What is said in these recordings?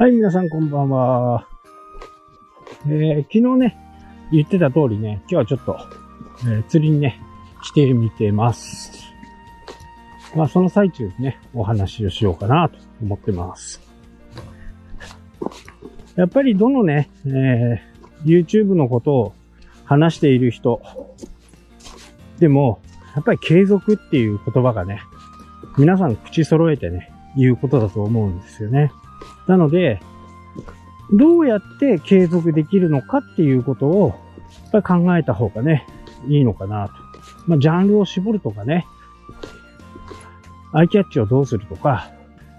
はい、皆さんこんばんは。えー、昨日ね、言ってた通りね、今日はちょっと、えー、釣りにね、来てみてます。まあ、その最中にね、お話をしようかなと思ってます。やっぱりどのね、えー、YouTube のことを話している人でも、やっぱり継続っていう言葉がね、皆さん口揃えてね、言うことだと思うんですよね。なので、どうやって継続できるのかっていうことを、やっぱり考えた方がね、いいのかなと。まあ、ジャンルを絞るとかね、アイキャッチをどうするとか、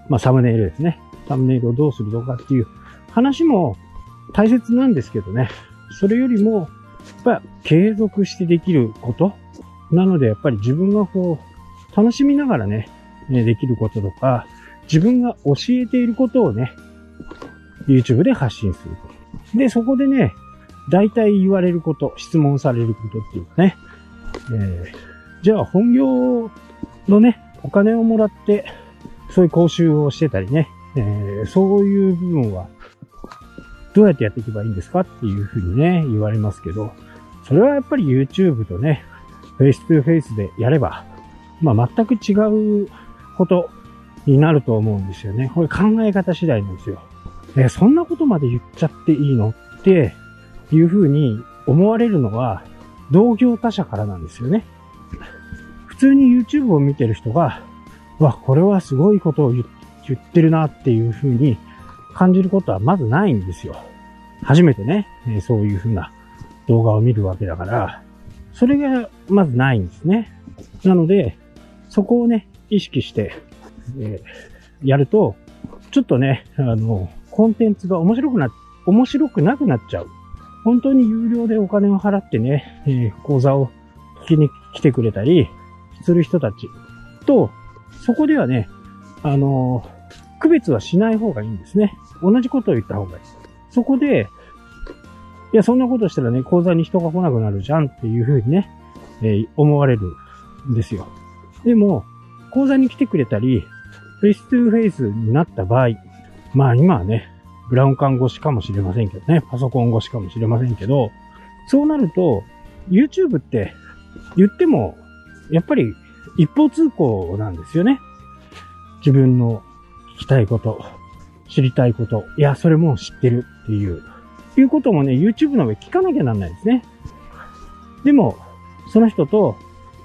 まあ、サムネイルですね。サムネイルをどうするとかっていう話も大切なんですけどね。それよりも、やっぱ継続してできることなので、やっぱり自分がこう、楽しみながらね、できることとか、自分が教えていることをね、YouTube で発信する。で、そこでね、大体言われること、質問されることっていうかね、えー、じゃあ本業のね、お金をもらって、そういう講習をしてたりね、えー、そういう部分は、どうやってやっていけばいいんですか？っていうふうにね、言われますけど、それはやっぱり YouTube とね、フェイス2フェイスでやれば、まあ全く違うことになると思うんですよね。これ考え方次第なんですよ。えそんなことまで言っちゃっていいのっていうふうに思われるのは同業他社からなんですよね。普通に YouTube を見てる人が、わ、これはすごいことを言ってるなっていうふうに感じることはまずないんですよ。初めてね、えそういうふうな動画を見るわけだから、それがまずないんですね。なので、そこをね、意識してえー、やると、ちょっとね、あの、コンテンツが面白くな、面白くなくなっちゃう。本当に有料でお金を払ってね、えー、講座を聞きに来てくれたりする人たちと、そこではね、あの区別はしない方がいいんですね。同じことを言った方がいい。そこで、いや、そんなことしたらね、講座に人が来なくなるじゃんっていうふうにね、えー、思われるんですよ。でも、講座に来てくれたり、フェイス2フェイスになった場合、まあ今はね、ブラウン管越しかもしれませんけどね、パソコン越しかもしれませんけど、そうなると、YouTube って言っても、やっぱり一方通行なんですよね。自分の聞きたいこと、知りたいこと、いや、それも知ってるっていう、いうこともね、YouTube の上聞かなきゃなんないですね。でも、その人と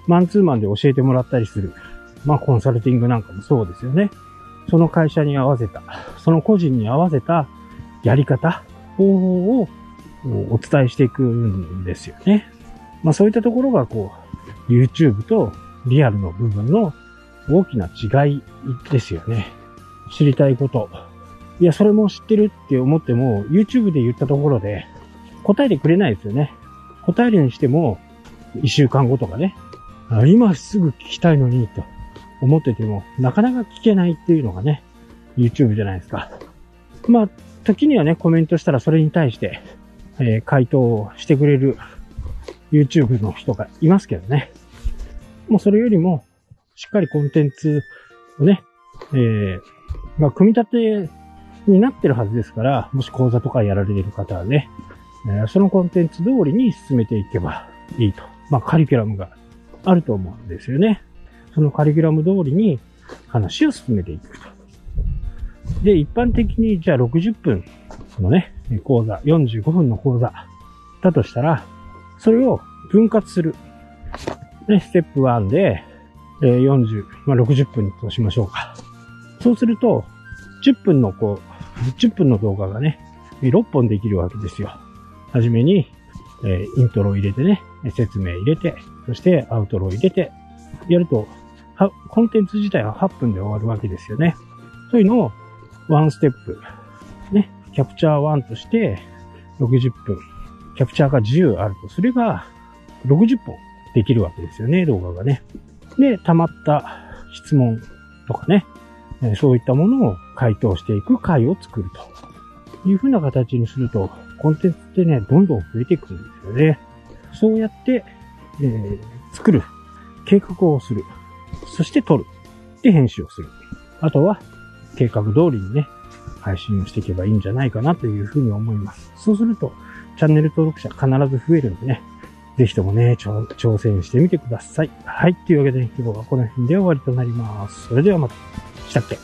マンツーマンで教えてもらったりする。まあコンサルティングなんかもそうですよね。その会社に合わせた、その個人に合わせたやり方、方法をお伝えしていくんですよね。まあそういったところがこう、YouTube とリアルの部分の大きな違いですよね。知りたいこと。いや、それも知ってるって思っても、YouTube で言ったところで答えてくれないですよね。答えるにしても、一週間後とかね。今すぐ聞きたいのに、と。思ってても、なかなか聞けないっていうのがね、YouTube じゃないですか。まあ、時にはね、コメントしたらそれに対して、えー、回答をしてくれる YouTube の人がいますけどね。もうそれよりも、しっかりコンテンツをね、えー、まあ、組み立てになってるはずですから、もし講座とかやられてる方はね、えー、そのコンテンツ通りに進めていけばいいと。まあ、カリキュラムがあると思うんですよね。そのカリキュラム通りに話を進めていくと。で、一般的にじゃあ60分のね、講座、45分の講座だとしたら、それを分割する。ね、ステップ1で、え40、まあ、60分としましょうか。そうすると、10分のこう、10分の動画がね、6本できるわけですよ。はじめに、え、イントロを入れてね、説明入れて、そしてアウトロを入れて、やるとは、コンテンツ自体は8分で終わるわけですよね。そういうのを、ワンステップ、ね、キャプチャー1として60分、キャプチャーが10あるとすれば、60本できるわけですよね、動画がね。で、溜まった質問とかね、そういったものを回答していく回を作るというふうな形にすると、コンテンツってね、どんどん増えていくんですよね。そうやって、えー、作る、計画をする。そして撮る。で、編集をする。あとは、計画通りにね、配信をしていけばいいんじゃないかなというふうに思います。そうすると、チャンネル登録者必ず増えるんでね、ぜひともね、挑戦してみてください。はい。というわけで、今日はこの辺で終わりとなります。それではまた。したっけ？